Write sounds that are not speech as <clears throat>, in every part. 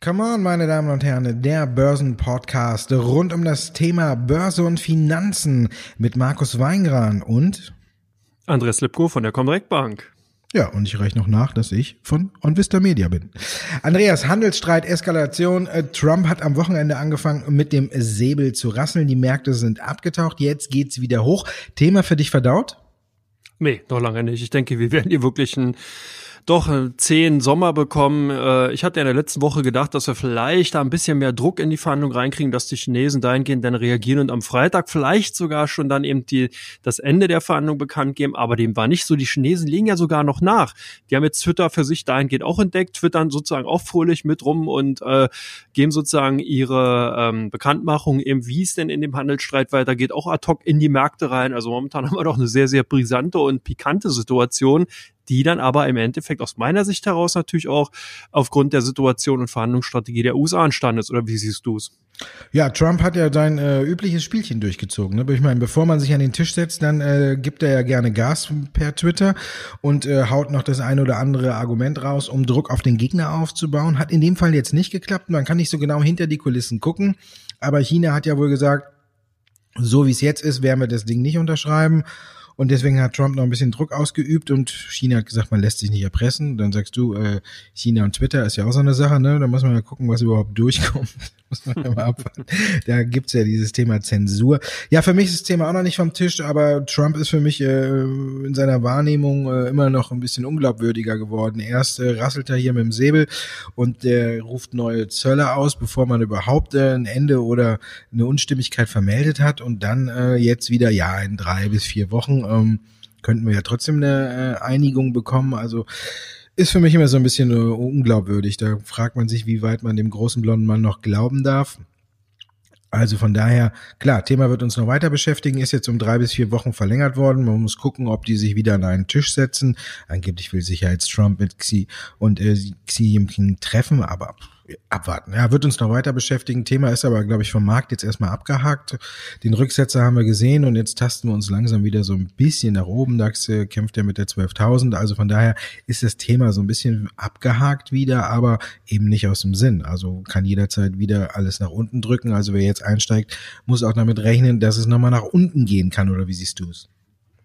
Come on, meine Damen und Herren, der Börsenpodcast rund um das Thema Börse und Finanzen mit Markus Weingran und Andreas Lipko von der Comdirect Bank. Ja, und ich reiche noch nach, dass ich von OnVista Media bin. Andreas, Handelsstreit, Eskalation. Äh, Trump hat am Wochenende angefangen, mit dem Säbel zu rasseln. Die Märkte sind abgetaucht. Jetzt geht's wieder hoch. Thema für dich verdaut? Nee, noch lange nicht. Ich denke, wir werden hier wirklich ein doch äh, zehn Sommer bekommen. Äh, ich hatte in der letzten Woche gedacht, dass wir vielleicht da ein bisschen mehr Druck in die Verhandlung reinkriegen, dass die Chinesen dahingehend dann reagieren und am Freitag vielleicht sogar schon dann eben die, das Ende der Verhandlung bekannt geben. Aber dem war nicht so. Die Chinesen legen ja sogar noch nach. Die haben jetzt Twitter für sich dahingehend auch entdeckt, twittern sozusagen auch fröhlich mit rum und äh, geben sozusagen ihre ähm, Bekanntmachung eben, wie es denn in dem Handelsstreit weitergeht, auch ad hoc in die Märkte rein. Also momentan <laughs> haben wir doch eine sehr, sehr brisante und pikante Situation, die dann aber im Endeffekt aus meiner Sicht heraus natürlich auch aufgrund der Situation und Verhandlungsstrategie der USA entstanden ist. Oder wie siehst du es? Ja, Trump hat ja sein äh, übliches Spielchen durchgezogen. Ne? Ich meine, bevor man sich an den Tisch setzt, dann äh, gibt er ja gerne Gas per Twitter und äh, haut noch das eine oder andere Argument raus, um Druck auf den Gegner aufzubauen. Hat in dem Fall jetzt nicht geklappt. Man kann nicht so genau hinter die Kulissen gucken. Aber China hat ja wohl gesagt, so wie es jetzt ist, werden wir das Ding nicht unterschreiben. Und deswegen hat Trump noch ein bisschen Druck ausgeübt und China hat gesagt, man lässt sich nicht erpressen. Dann sagst du, äh, China und Twitter ist ja auch so eine Sache, ne? Da muss man ja gucken, was überhaupt durchkommt. <laughs> muss man ja mal abwarten. Da gibt's ja dieses Thema Zensur. Ja, für mich ist das Thema auch noch nicht vom Tisch, aber Trump ist für mich äh, in seiner Wahrnehmung äh, immer noch ein bisschen unglaubwürdiger geworden. Erst äh, rasselt er hier mit dem Säbel und der ruft neue Zölle aus, bevor man überhaupt äh, ein Ende oder eine Unstimmigkeit vermeldet hat und dann äh, jetzt wieder, ja, in drei bis vier Wochen ähm, könnten wir ja trotzdem eine äh, Einigung bekommen. Also ist für mich immer so ein bisschen uh, unglaubwürdig. Da fragt man sich, wie weit man dem großen blonden Mann noch glauben darf. Also von daher, klar, Thema wird uns noch weiter beschäftigen, ist jetzt um drei bis vier Wochen verlängert worden. Man muss gucken, ob die sich wieder an einen Tisch setzen. Angeblich will sich ja jetzt Trump mit Xi und äh, Xi Jinping treffen, aber abwarten. Ja, wird uns noch weiter beschäftigen. Thema ist aber, glaube ich, vom Markt jetzt erstmal abgehakt. Den Rücksetzer haben wir gesehen und jetzt tasten wir uns langsam wieder so ein bisschen nach oben. DAX äh, kämpft ja mit der 12.000. Also von daher ist das Thema so ein bisschen abgehakt wieder, aber eben nicht aus dem Sinn. Also kann jederzeit wieder alles nach unten drücken. Also wer jetzt einsteigt, muss auch damit rechnen, dass es nochmal nach unten gehen kann. Oder wie siehst du es?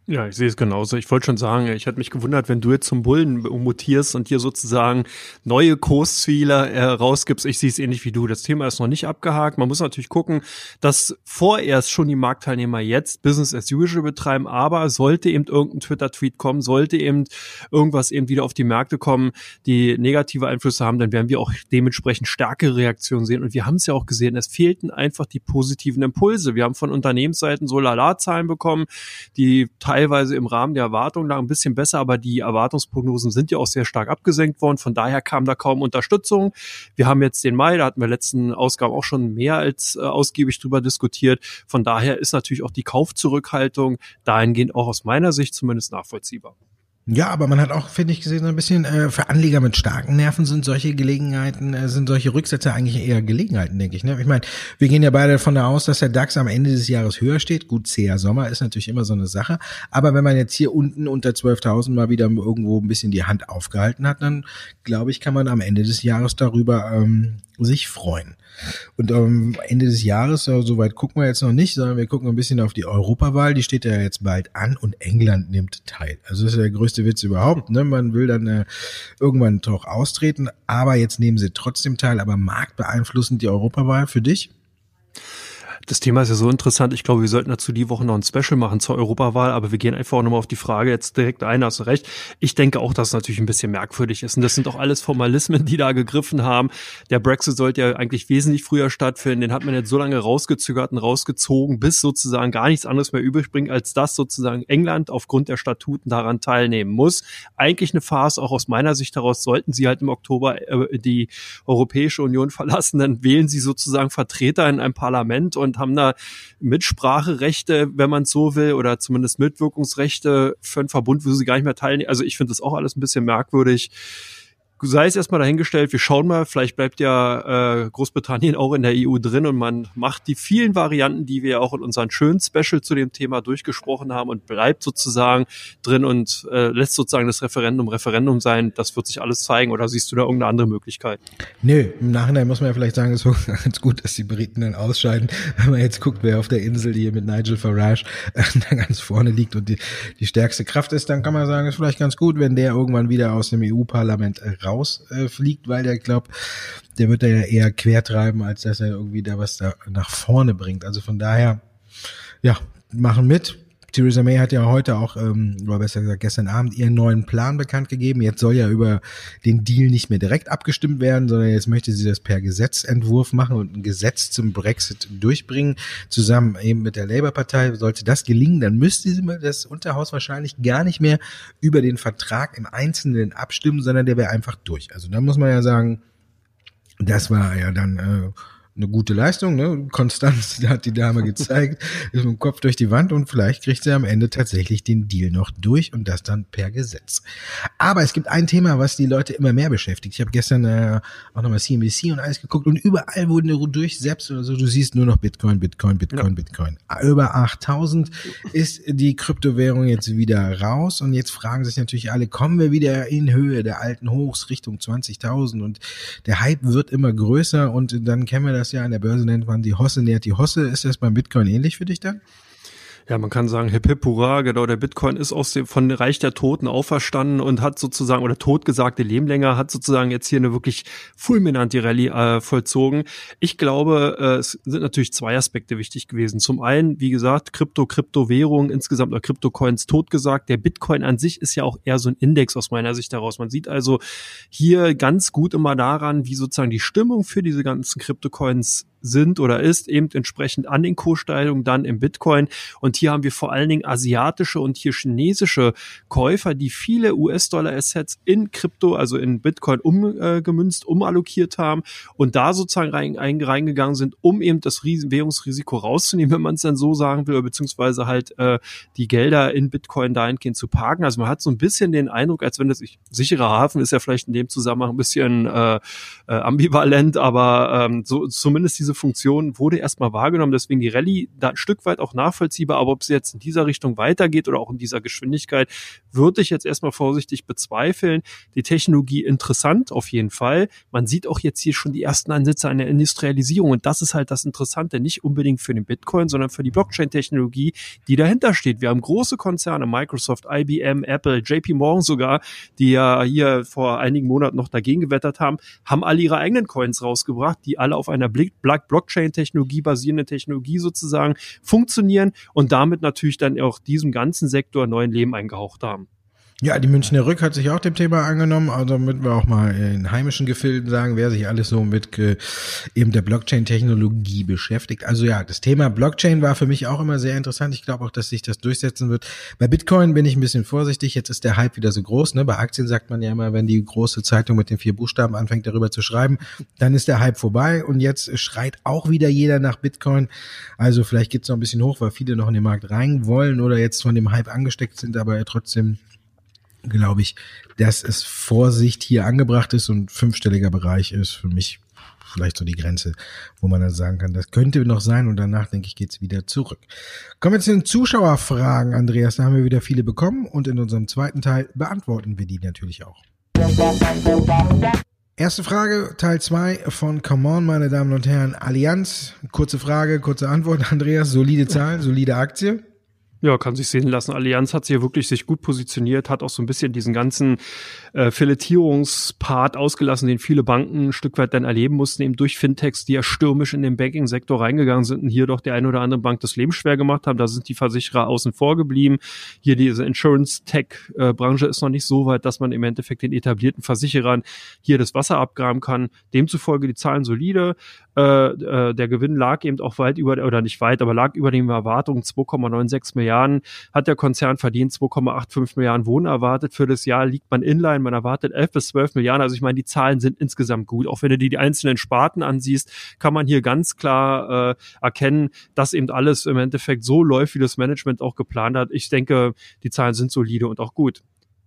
Ja, ich sehe es genauso. Ich wollte schon sagen, ich hätte mich gewundert, wenn du jetzt zum Bullen mutierst und hier sozusagen neue Kursziele äh, rausgibst. Ich sehe es ähnlich wie du. Das Thema ist noch nicht abgehakt. Man muss natürlich gucken, dass vorerst schon die Marktteilnehmer jetzt Business as usual betreiben, aber sollte eben irgendein Twitter-Tweet kommen, sollte eben irgendwas eben wieder auf die Märkte kommen, die negative Einflüsse haben, dann werden wir auch dementsprechend stärkere Reaktionen sehen. Und wir haben es ja auch gesehen, es fehlten einfach die positiven Impulse. Wir haben von Unternehmensseiten so Lala-Zahlen bekommen, die teilweise im Rahmen der Erwartungen lag ein bisschen besser, aber die Erwartungsprognosen sind ja auch sehr stark abgesenkt worden. Von daher kam da kaum Unterstützung. Wir haben jetzt den Mai, da hatten wir letzten Ausgaben auch schon mehr als äh, ausgiebig drüber diskutiert. Von daher ist natürlich auch die Kaufzurückhaltung dahingehend auch aus meiner Sicht zumindest nachvollziehbar. Ja, aber man hat auch, finde ich, gesehen, so ein bisschen äh, für Anleger mit starken Nerven sind solche Gelegenheiten, äh, sind solche Rücksätze eigentlich eher Gelegenheiten, denke ich. Ne? Ich meine, wir gehen ja beide davon aus, dass der DAX am Ende des Jahres höher steht. Gut, zäher Sommer ist natürlich immer so eine Sache. Aber wenn man jetzt hier unten unter 12.000 mal wieder irgendwo ein bisschen die Hand aufgehalten hat, dann glaube ich, kann man am Ende des Jahres darüber ähm, sich freuen. Und am Ende des Jahres, so weit gucken wir jetzt noch nicht, sondern wir gucken ein bisschen auf die Europawahl. Die steht ja jetzt bald an und England nimmt teil. Also das ist der größte Witz überhaupt. Ne? Man will dann äh, irgendwann doch austreten, aber jetzt nehmen sie trotzdem teil. Aber marktbeeinflussend die Europawahl für dich? Das Thema ist ja so interessant. Ich glaube, wir sollten dazu die Woche noch ein Special machen zur Europawahl, aber wir gehen einfach auch nochmal auf die Frage jetzt direkt ein, hast du recht. Ich denke auch, dass es natürlich ein bisschen merkwürdig ist. Und das sind auch alles Formalismen, die da gegriffen haben. Der Brexit sollte ja eigentlich wesentlich früher stattfinden. Den hat man jetzt so lange rausgezögert und rausgezogen, bis sozusagen gar nichts anderes mehr übrig bringt, als dass sozusagen England aufgrund der Statuten daran teilnehmen muss. Eigentlich eine Farce, auch aus meiner Sicht heraus, sollten sie halt im Oktober äh, die Europäische Union verlassen, dann wählen sie sozusagen Vertreter in einem Parlament und und haben da Mitspracherechte, wenn man so will, oder zumindest Mitwirkungsrechte für einen Verbund, wo sie gar nicht mehr teilnehmen. Also ich finde das auch alles ein bisschen merkwürdig sei es erstmal dahingestellt, wir schauen mal, vielleicht bleibt ja äh, Großbritannien <laughs> auch in der EU drin und man macht die vielen Varianten, die wir auch in unseren schönen Special zu dem Thema durchgesprochen haben und bleibt sozusagen drin und äh, lässt sozusagen das Referendum Referendum sein. Das wird sich alles zeigen oder siehst du da irgendeine andere Möglichkeit? Nö, im Nachhinein muss man ja vielleicht sagen, es ist <laughs> ganz gut, dass die Briten dann ausscheiden, wenn man jetzt guckt, wer auf der Insel hier mit Nigel Farage <laughs> äh, da ganz vorne liegt und die, die stärkste Kraft ist, dann kann man sagen, ist vielleicht ganz gut, wenn der irgendwann wieder aus dem EU-Parlament äh, rausfliegt, äh, weil der glaubt, der wird da ja eher quertreiben, als dass er irgendwie da was da nach vorne bringt. Also von daher, ja, machen mit. Theresa May hat ja heute auch, ähm, oder besser gesagt gestern Abend, ihren neuen Plan bekannt gegeben. Jetzt soll ja über den Deal nicht mehr direkt abgestimmt werden, sondern jetzt möchte sie das per Gesetzentwurf machen und ein Gesetz zum Brexit durchbringen, zusammen eben mit der Labour-Partei. Sollte das gelingen, dann müsste das Unterhaus wahrscheinlich gar nicht mehr über den Vertrag im Einzelnen abstimmen, sondern der wäre einfach durch. Also da muss man ja sagen, das war ja dann äh, eine gute Leistung, ne? Konstanz <laughs> hat die Dame gezeigt, ist mit dem Kopf durch die Wand und vielleicht kriegt sie am Ende tatsächlich den Deal noch durch und das dann per Gesetz. Aber es gibt ein Thema, was die Leute immer mehr beschäftigt. Ich habe gestern äh, auch nochmal CNBC und alles geguckt und überall wurden durch selbst oder so, du siehst nur noch Bitcoin, Bitcoin, Bitcoin, ja. Bitcoin. Über 8000 ist die Kryptowährung jetzt wieder raus und jetzt fragen sich natürlich alle, kommen wir wieder in Höhe der alten Hochs Richtung 20.000 und der Hype wird immer größer und dann kennen wir das das ja an der Börse nennt man die Hosse nährt die Hosse. Ist das beim Bitcoin ähnlich für dich dann? Ja, man kann sagen, hip hip hurra, genau, der Bitcoin ist aus dem, von Reich der Toten auferstanden und hat sozusagen, oder totgesagte Lehmlänger hat sozusagen jetzt hier eine wirklich fulminante Rallye äh, vollzogen. Ich glaube, äh, es sind natürlich zwei Aspekte wichtig gewesen. Zum einen, wie gesagt, Krypto, Kryptowährung insgesamt oder Kryptocoins totgesagt. Der Bitcoin an sich ist ja auch eher so ein Index aus meiner Sicht heraus. Man sieht also hier ganz gut immer daran, wie sozusagen die Stimmung für diese ganzen Kryptocoins sind oder ist, eben entsprechend an den Kurssteigerungen dann im Bitcoin. Und hier haben wir vor allen Dingen asiatische und hier chinesische Käufer, die viele US-Dollar-Assets in Krypto, also in Bitcoin umgemünzt, äh, umallokiert haben und da sozusagen rein, reingegangen sind, um eben das Ries Währungsrisiko rauszunehmen, wenn man es dann so sagen will, beziehungsweise halt äh, die Gelder in Bitcoin dahingehend zu parken. Also man hat so ein bisschen den Eindruck, als wenn das ich, sicherer Hafen ist ja vielleicht in dem Zusammenhang ein bisschen äh, äh, ambivalent, aber ähm, so zumindest diese Funktion wurde erstmal wahrgenommen, deswegen die Rallye da ein Stück weit auch nachvollziehbar, aber ob es jetzt in dieser Richtung weitergeht oder auch in dieser Geschwindigkeit, würde ich jetzt erstmal vorsichtig bezweifeln. Die Technologie interessant auf jeden Fall. Man sieht auch jetzt hier schon die ersten Ansätze einer Industrialisierung und das ist halt das Interessante, nicht unbedingt für den Bitcoin, sondern für die Blockchain-Technologie, die dahinter steht. Wir haben große Konzerne, Microsoft, IBM, Apple, JP Morgan sogar, die ja hier vor einigen Monaten noch dagegen gewettert haben, haben alle ihre eigenen Coins rausgebracht, die alle auf einer Blockchain-Technologie basierende Technologie sozusagen funktionieren und damit natürlich dann auch diesem ganzen Sektor neuen Leben eingehaucht haben. Ja, die Münchner Rück hat sich auch dem Thema angenommen, also damit wir auch mal in heimischen Gefilden sagen, wer sich alles so mit äh, eben der Blockchain-Technologie beschäftigt. Also ja, das Thema Blockchain war für mich auch immer sehr interessant. Ich glaube auch, dass sich das durchsetzen wird. Bei Bitcoin bin ich ein bisschen vorsichtig. Jetzt ist der Hype wieder so groß. Ne? Bei Aktien sagt man ja immer, wenn die große Zeitung mit den vier Buchstaben anfängt, darüber zu schreiben, dann ist der Hype vorbei. Und jetzt schreit auch wieder jeder nach Bitcoin. Also vielleicht geht's noch ein bisschen hoch, weil viele noch in den Markt rein wollen oder jetzt von dem Hype angesteckt sind, aber trotzdem glaube ich, dass es Vorsicht hier angebracht ist und fünfstelliger Bereich ist für mich vielleicht so die Grenze, wo man dann sagen kann, das könnte noch sein und danach, denke ich, geht's wieder zurück. Kommen wir zu den Zuschauerfragen, Andreas. Da haben wir wieder viele bekommen und in unserem zweiten Teil beantworten wir die natürlich auch. Erste Frage, Teil 2 von Come On, meine Damen und Herren. Allianz, kurze Frage, kurze Antwort, <laughs> Andreas. Solide Zahlen, solide Aktie. Ja, kann sich sehen lassen. Allianz hat sich hier wirklich sich gut positioniert, hat auch so ein bisschen diesen ganzen äh, Filetierungspart ausgelassen, den viele Banken ein Stück weit dann erleben mussten, eben durch Fintechs, die ja stürmisch in den Banking-Sektor reingegangen sind und hier doch der eine oder andere Bank das Leben schwer gemacht haben. Da sind die Versicherer außen vor geblieben. Hier diese Insurance-Tech-Branche ist noch nicht so weit, dass man im Endeffekt den etablierten Versicherern hier das Wasser abgraben kann. Demzufolge die Zahlen solide. Äh, äh, der Gewinn lag eben auch weit über, oder nicht weit, aber lag über den Erwartungen 2,96 Milliarden. Hat der Konzern verdient 2,85 Milliarden Wohnen erwartet. Für das Jahr liegt man inline, man erwartet 11 bis 12 Milliarden. Also ich meine, die Zahlen sind insgesamt gut. Auch wenn du die, die einzelnen Sparten ansiehst, kann man hier ganz klar äh, erkennen, dass eben alles im Endeffekt so läuft, wie das Management auch geplant hat. Ich denke, die Zahlen sind solide und auch gut.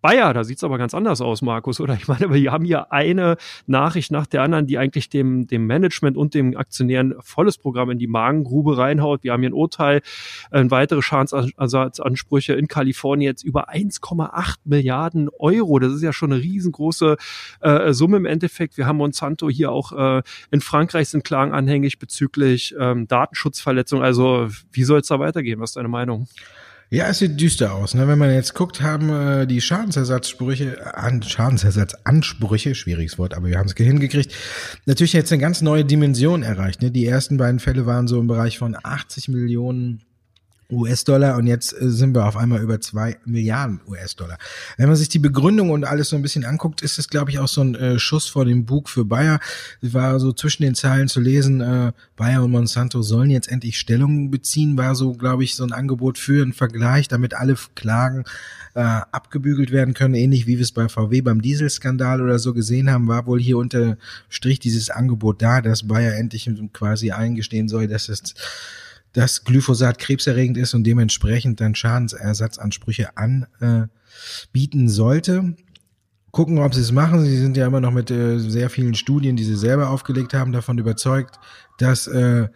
Bayer, da sieht's aber ganz anders aus, Markus, oder? <laughs> Ich meine, wir haben hier eine Nachricht nach der anderen, die eigentlich dem, dem Management und dem Aktionären volles Programm in die Magengrube reinhaut. Wir haben hier ein Urteil, äh, weitere Schadensersatzansprüche in Kalifornien jetzt über 1,8 Milliarden Euro. Das ist ja schon eine riesengroße äh, Summe im Endeffekt. Wir haben Monsanto hier auch äh, in Frankreich sind Klagen anhängig bezüglich ähm, Datenschutzverletzungen. Also wie soll es da weitergehen? Was ist deine Meinung? Ja, es sieht düster aus. Ne? Wenn man jetzt guckt, haben äh, die Schadensersatzsprüche, an, Schadensersatzansprüche, schwieriges Wort, aber wir haben es hingekriegt, natürlich jetzt eine ganz neue Dimension erreicht. Ne? Die ersten beiden Fälle waren so im Bereich von 80 Millionen US-Dollar und jetzt äh, sind wir auf einmal über zwei Milliarden US-Dollar. Wenn man sich die Begründung und alles so ein bisschen anguckt, ist es, glaube ich, auch so ein äh, Schuss vor dem Bug für Bayer. Es war so zwischen den Zeilen zu lesen, äh, Bayer und Monsanto sollen jetzt endlich Stellung beziehen, war so, glaube ich, so ein Angebot für einen Vergleich, damit alle Klagen äh, abgebügelt werden können, ähnlich wie wir es bei VW beim Dieselskandal oder so gesehen haben, war wohl hier unter Strich dieses Angebot da, dass Bayer endlich quasi eingestehen soll, dass es dass Glyphosat krebserregend ist und dementsprechend dann Schadensersatzansprüche anbieten äh, sollte gucken, ob sie es machen. Sie sind ja immer noch mit äh, sehr vielen Studien, die sie selber aufgelegt haben, davon überzeugt, dass äh,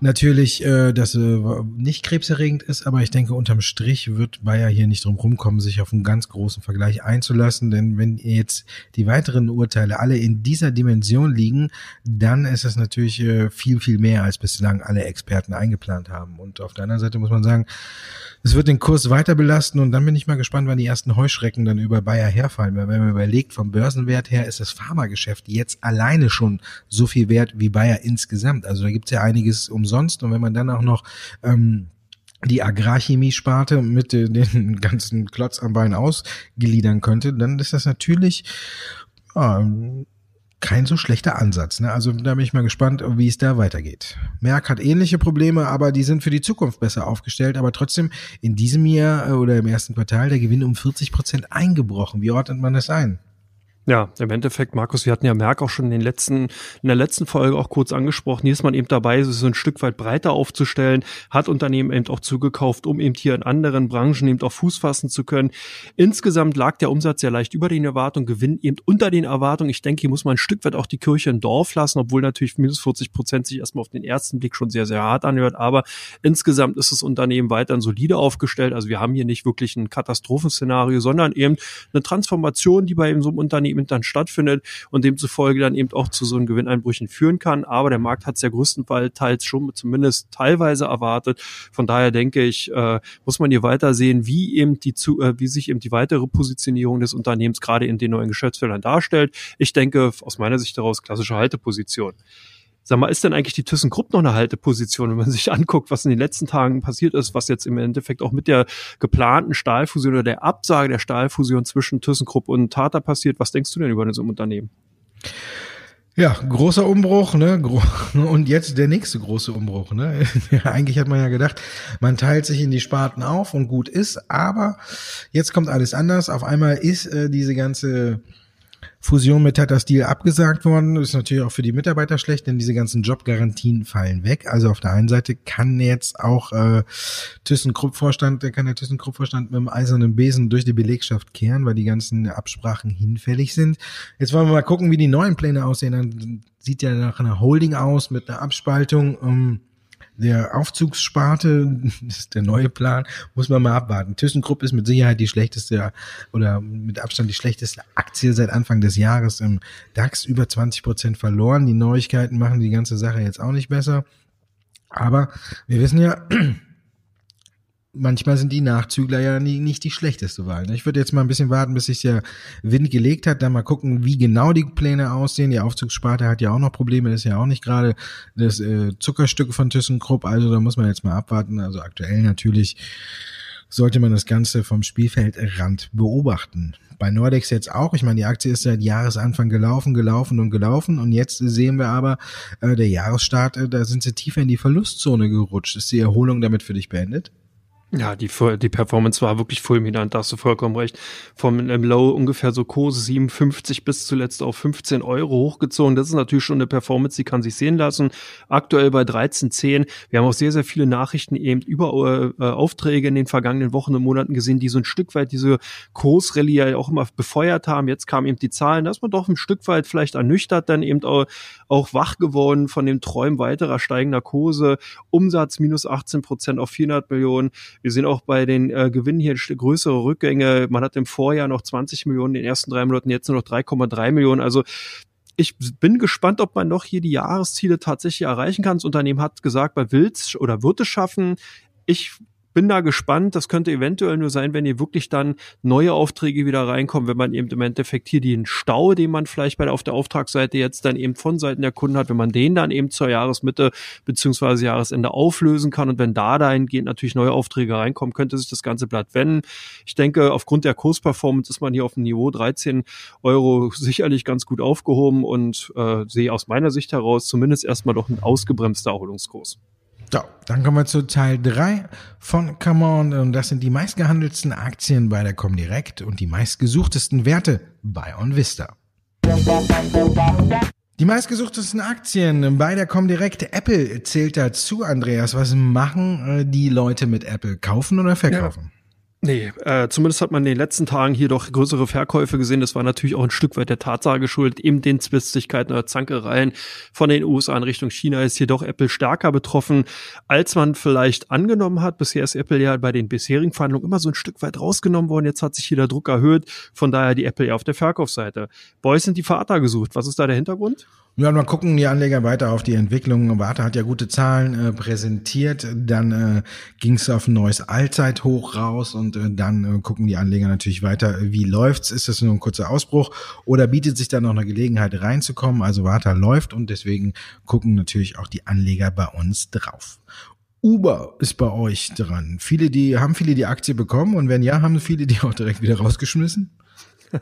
natürlich äh, das äh, nicht krebserregend ist, aber ich denke, unterm Strich wird Bayer hier nicht drum rumkommen, sich auf einen ganz großen Vergleich einzulassen, denn wenn jetzt die weiteren Urteile alle in dieser Dimension liegen, dann ist es natürlich äh, viel, viel mehr, als bislang alle Experten eingeplant haben. Und auf der anderen Seite muss man sagen, es wird den Kurs weiter belasten und dann bin ich mal gespannt, wann die ersten Heuschrecken dann über Bayer herfallen. Weil wenn man überlegt, vom Börsenwert her ist das Pharmageschäft jetzt alleine schon so viel wert wie Bayer insgesamt. Also da gibt's ja einiges umsonst und wenn man dann auch noch ähm, die Agrarchemie-Sparte mit den ganzen Klotz am Bein ausgliedern könnte, dann ist das natürlich ja, kein so schlechter Ansatz. Ne? Also da bin ich mal gespannt, wie es da weitergeht. Merck hat ähnliche Probleme, aber die sind für die Zukunft besser aufgestellt. Aber trotzdem in diesem Jahr äh, oder im ersten Quartal der Gewinn um 40 Prozent eingebrochen. Wie ordnet man das ein? Ja, im Endeffekt, Markus, wir hatten ja Merck auch schon in den letzten, in der letzten Folge auch kurz angesprochen. Hier ist man eben dabei, so ein Stück weit breiter aufzustellen, hat Unternehmen eben auch zugekauft, um eben hier in anderen Branchen eben auch Fuß fassen zu können. Insgesamt lag der Umsatz ja leicht über den Erwartungen, Gewinn eben unter den Erwartungen. Ich denke, hier muss man ein Stück weit auch die Kirche im Dorf lassen, obwohl natürlich minus 40 Prozent sich erstmal auf den ersten Blick schon sehr, sehr hart anhört. Aber insgesamt ist das Unternehmen weiterhin solide aufgestellt. Also wir haben hier nicht wirklich ein Katastrophenszenario, sondern eben eine Transformation, die bei eben so einem Unternehmen eben dann stattfindet und demzufolge dann eben auch zu so einem Gewinneinbrüchen führen kann. Aber der Markt hat es ja größtenteils schon zumindest teilweise erwartet. Von daher denke ich, äh, muss man hier weiter wie eben die zu, äh, wie sich eben die weitere Positionierung des Unternehmens gerade in den neuen Geschäftsfeldern darstellt. Ich denke aus meiner Sicht daraus klassische Halteposition. Sag mal, ist denn eigentlich die ThyssenKrupp noch eine Halteposition, wenn man <laughs> sich anguckt, was in den letzten Tagen passiert ist, was jetzt im Endeffekt auch mit der geplanten Stahlfusion oder der Absage der Stahlfusion zwischen ThyssenKrupp und Tata passiert? Was denkst du denn über so ein Unternehmen? Ja, großer Umbruch, ne? <laughs> Und jetzt der nächste große Umbruch, ne? <laughs> Eigentlich hat man ja gedacht, man teilt sich in die Sparten auf und gut ist, aber jetzt kommt alles anders. Auf einmal ist äh, diese ganze Fusion mit Tata Steel abgesagt worden. Ist natürlich auch für die Mitarbeiter schlecht, denn diese ganzen Jobgarantien fallen weg. Also auf der einen Seite kann jetzt auch äh, ThyssenKrupp-Vorstand, der kann der ThyssenKrupp-Vorstand mit dem eisernen Besen durch die Belegschaft kehren, weil die ganzen Absprachen hinfällig sind. Jetzt wollen wir mal gucken, wie die neuen Pläne aussehen. Dann sieht ja nach einer Holding aus mit einer Abspaltung. Um, der Aufzugssparte, <laughs> ist der neue Plan, muss man mal abwarten. ThyssenKrupp ist mit Sicherheit die schlechteste oder mit Abstand die schlechteste Aktie seit Anfang des Jahres im DAX, über 20 Prozent verloren. Die Neuigkeiten machen die ganze Sache jetzt auch nicht besser. Aber wir wissen ja, <clears throat> manchmal sind die Nachzügler ja nie, nicht die schlechteste Wahl. Ne? Ich würde jetzt mal ein bisschen warten, bis sich der Wind gelegt hat, dann mal gucken, wie genau die Pläne aussehen. Die Aufzugssparte hat ja auch noch Probleme, ist ja auch nicht gerade das äh, Zuckerstück von ThyssenKrupp, also da muss man jetzt mal abwarten. Also aktuell natürlich sollte man das Ganze vom Spielfeldrand beobachten. Bei Nordex jetzt auch. Ich meine, die Aktie ist seit Jahresanfang gelaufen, gelaufen und gelaufen. Und jetzt sehen wir aber, äh, der Jahresstart, äh, da sind sie tiefer in die Verlustzone gerutscht. Ist die Erholung damit für dich beendet? Ja, die, die Performance war wirklich fulminant, da hast du vollkommen recht. Vom im Low ungefähr so Kurse 57 bis zuletzt auf 15 Euro hochgezogen. Das ist natürlich schon eine Performance, die kann sich sehen lassen. Aktuell bei 13,10. Wir haben auch sehr, sehr viele Nachrichten eben über äh, Aufträge in den vergangenen Wochen und Monaten gesehen, die so ein Stück weit diese Kursrallye ja auch immer befeuert haben. Jetzt kamen eben die Zahlen, da ist man doch ein Stück weit vielleicht ernüchtert, dann eben auch, auch wach geworden von dem Träumen weiterer steigender Kurse. Umsatz minus 18 Prozent auf 400 Millionen. Wir sehen auch bei den äh, Gewinnen hier größere Rückgänge. Man hat im Vorjahr noch 20 Millionen, in den ersten drei Monaten jetzt nur noch 3,3 Millionen. Also ich bin gespannt, ob man noch hier die Jahresziele tatsächlich erreichen kann. Das Unternehmen hat gesagt, bei Wills oder wird es schaffen. Ich bin da gespannt. Das könnte eventuell nur sein, wenn hier wirklich dann neue Aufträge wieder reinkommen, wenn man eben im Endeffekt hier den Stau, den man vielleicht bei der, auf der Auftragsseite jetzt dann eben von Seiten der Kunden hat, wenn man den dann eben zur Jahresmitte beziehungsweise Jahresende auflösen kann und wenn da dahingehend natürlich neue Aufträge reinkommen, könnte sich das ganze Blatt wenden. Ich denke, aufgrund der Kursperformance ist man hier auf dem Niveau 13 Euro sicherlich ganz gut aufgehoben und äh, sehe aus meiner Sicht heraus zumindest erstmal doch ein ausgebremster Erholungskurs. So, dann kommen wir zu Teil 3 von Come On. Und das sind die meistgehandelten Aktien bei der Comdirect und die meistgesuchtesten Werte bei OnVista. Die meistgesuchtesten Aktien bei der Comdirect. Apple zählt dazu, Andreas. Was machen äh, die Leute mit Apple? Kaufen oder verkaufen? Ja. Nee, äh, zumindest hat man in den letzten Tagen hier doch größere Verkäufe gesehen. Das war natürlich auch ein Stück weit der Tatsache geschuldet, eben den Zwistigkeiten oder Zankereien von den USA in Richtung China ist hier doch Apple stärker betroffen, als man vielleicht angenommen hat. Bisher ist Apple ja bei den bisherigen Verhandlungen immer so ein Stück weit rausgenommen worden. Jetzt hat sich hier der Druck erhöht. Von daher die Apple ja auf der Verkaufsseite. Boys sind die Vater gesucht. Was ist da der Hintergrund? Ja, mal gucken die Anleger weiter auf die Entwicklung. Warte hat ja gute Zahlen äh, präsentiert. Dann äh, ging es auf ein neues Allzeithoch raus und äh, dann äh, gucken die Anleger natürlich weiter, wie läuft's? Ist das nur ein kurzer Ausbruch oder bietet sich da noch eine Gelegenheit reinzukommen? Also Warta läuft und deswegen gucken natürlich auch die Anleger bei uns drauf. Uber ist bei euch dran. Viele, die haben viele die Aktie bekommen und wenn ja, haben viele die auch direkt wieder rausgeschmissen?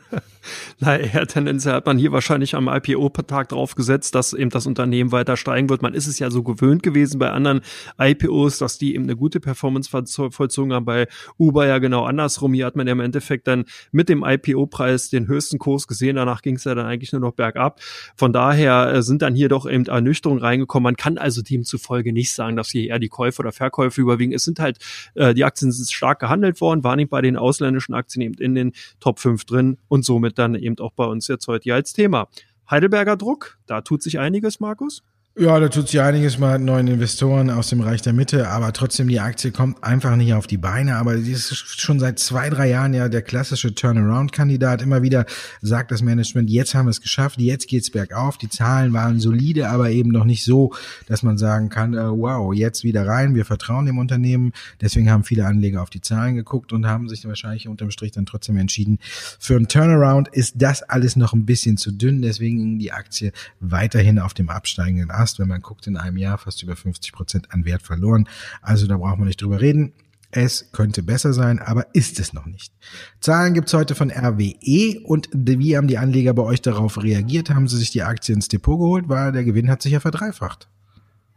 <laughs> Na, eher tendenziell hat man hier wahrscheinlich am IPO-Tag drauf gesetzt, dass eben das Unternehmen weiter steigen wird. Man ist es ja so gewöhnt gewesen bei anderen IPOs, dass die eben eine gute Performance vollzogen haben. Bei Uber ja genau andersrum. Hier hat man ja im Endeffekt dann mit dem IPO-Preis den höchsten Kurs gesehen. Danach ging es ja dann eigentlich nur noch bergab. Von daher äh, sind dann hier doch eben Ernüchterungen reingekommen. Man kann also demzufolge nicht sagen, dass hier eher die Käufe oder Verkäufe überwiegen. Es sind halt, äh, die Aktien sind stark gehandelt worden, waren nicht bei den ausländischen Aktien eben in den Top 5 drin und somit dann eben auch bei uns jetzt heute hier als Thema. Heidelberger Druck, da tut sich einiges, Markus. Ja, da tut sich einiges mal neuen Investoren aus dem Reich der Mitte, aber trotzdem die Aktie kommt einfach nicht auf die Beine. Aber die ist schon seit zwei, drei Jahren ja der klassische Turnaround-Kandidat. Immer wieder sagt das Management, jetzt haben wir es geschafft, jetzt geht's bergauf. Die Zahlen waren solide, aber eben noch nicht so, dass man sagen kann, äh, wow, jetzt wieder rein, wir vertrauen dem Unternehmen. Deswegen haben viele Anleger auf die Zahlen geguckt und haben sich wahrscheinlich unterm Strich dann trotzdem entschieden, für einen Turnaround ist das alles noch ein bisschen zu dünn. Deswegen die Aktie weiterhin auf dem absteigenden Ast hast, wenn man guckt, in einem Jahr fast über 50 Prozent an Wert verloren. Also da braucht man nicht drüber reden. Es könnte besser sein, aber ist es noch nicht. Zahlen gibt's heute von RWE und wie haben die Anleger bei euch darauf reagiert? Haben sie sich die Aktie ins Depot geholt? Weil der Gewinn hat sich ja verdreifacht.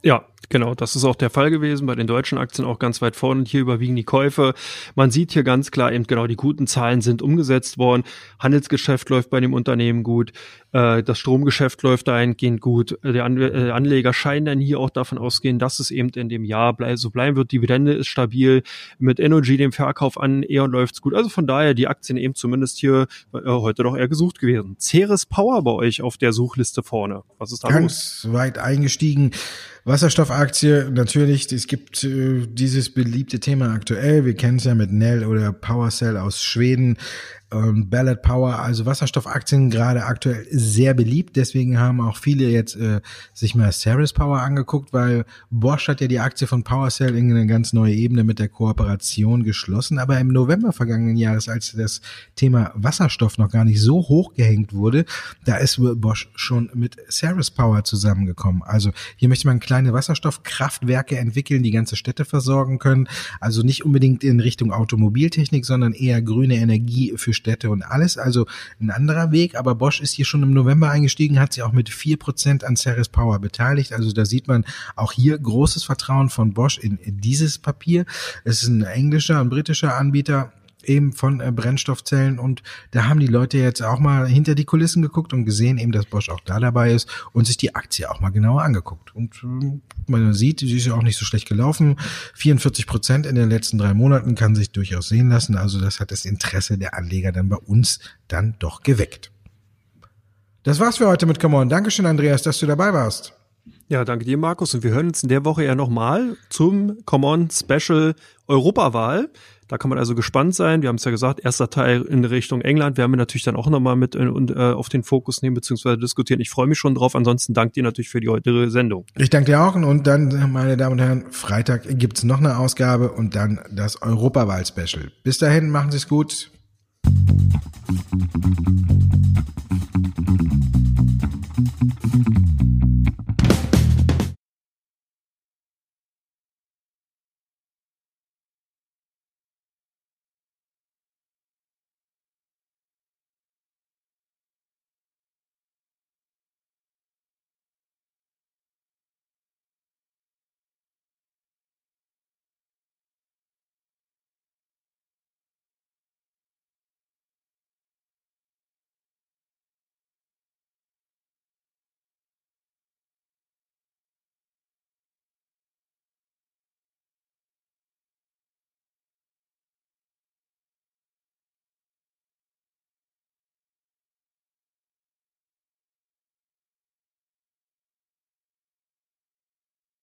Ja, genau, das ist auch der Fall gewesen. Bei den deutschen Aktien auch ganz weit vorne. Hier überwiegen die Käufe. Man sieht hier ganz klar eben genau, die guten Zahlen sind umgesetzt worden. Handelsgeschäft läuft bei dem Unternehmen gut. Äh, das Stromgeschäft läuft dahingehend gut. Die äh, Anleger scheinen dann hier auch davon ausgehen, dass es eben in dem Jahr so bleiben wird. Dividende ist stabil. Mit Energy, dem Verkauf an E.ON läuft's gut. Also von daher die Aktien eben zumindest hier äh, heute doch eher gesucht gewesen. Ceres Power bei euch auf der Suchliste vorne. Was ist da Ganz los? weit eingestiegen. Wasserstoffaktie, natürlich, es gibt äh, dieses beliebte Thema aktuell. Wir kennen es ja mit Nell oder PowerCell aus Schweden ähm, Ballot Power, also Wasserstoffaktien gerade aktuell sehr beliebt. Deswegen haben auch viele jetzt äh, sich mal Ceres Power angeguckt, weil Bosch hat ja die Aktie von PowerCell in eine ganz neue Ebene mit der Kooperation geschlossen. Aber im November vergangenen Jahres, als das Thema Wasserstoff noch gar nicht so hoch gehängt wurde, da ist Bosch schon mit Ceres Power zusammengekommen. Also hier möchte man kleine Wasserstoffkraftwerke entwickeln, die ganze Städte versorgen können. Also nicht unbedingt in Richtung Automobiltechnik, sondern eher grüne Energie für Städte und alles. Also ein anderer Weg, aber Bosch ist hier schon im November eingestiegen, hat sich auch mit vier Prozent an Ceres Power beteiligt. Also da sieht man auch hier großes Vertrauen von Bosch in dieses Papier. Es ist ein englischer und britischer Anbieter eben von äh, Brennstoffzellen und da haben die Leute jetzt auch mal hinter die Kulissen geguckt und gesehen eben, dass Bosch auch da dabei ist und sich die Aktie auch mal genauer angeguckt. Und äh, man sieht, sie ist ja auch nicht so schlecht gelaufen. 44 Prozent in den letzten drei Monaten kann sich durchaus sehen lassen. Also das hat das Interesse der Anleger dann bei uns dann doch geweckt. Das war's für heute mit Come On. Dankeschön, Andreas, dass du dabei warst. Ja, danke dir, Markus. Und wir hören uns in der Woche ja nochmal zum Come On Special Europawahl. Da kann man also gespannt sein. Wir haben es ja gesagt, erster Teil in Richtung England. werden Wir natürlich dann auch nochmal mit äh, und, äh, auf den Fokus nehmen bzw. diskutieren. Ich freue mich schon drauf. Ansonsten danke dir natürlich für die heutige Sendung. Ich danke dir auch. Und dann, meine Damen und Herren, Freitag gibt's noch eine Ausgabe und dann das Europawahl-Special. Bis dahin, machen Sie es gut.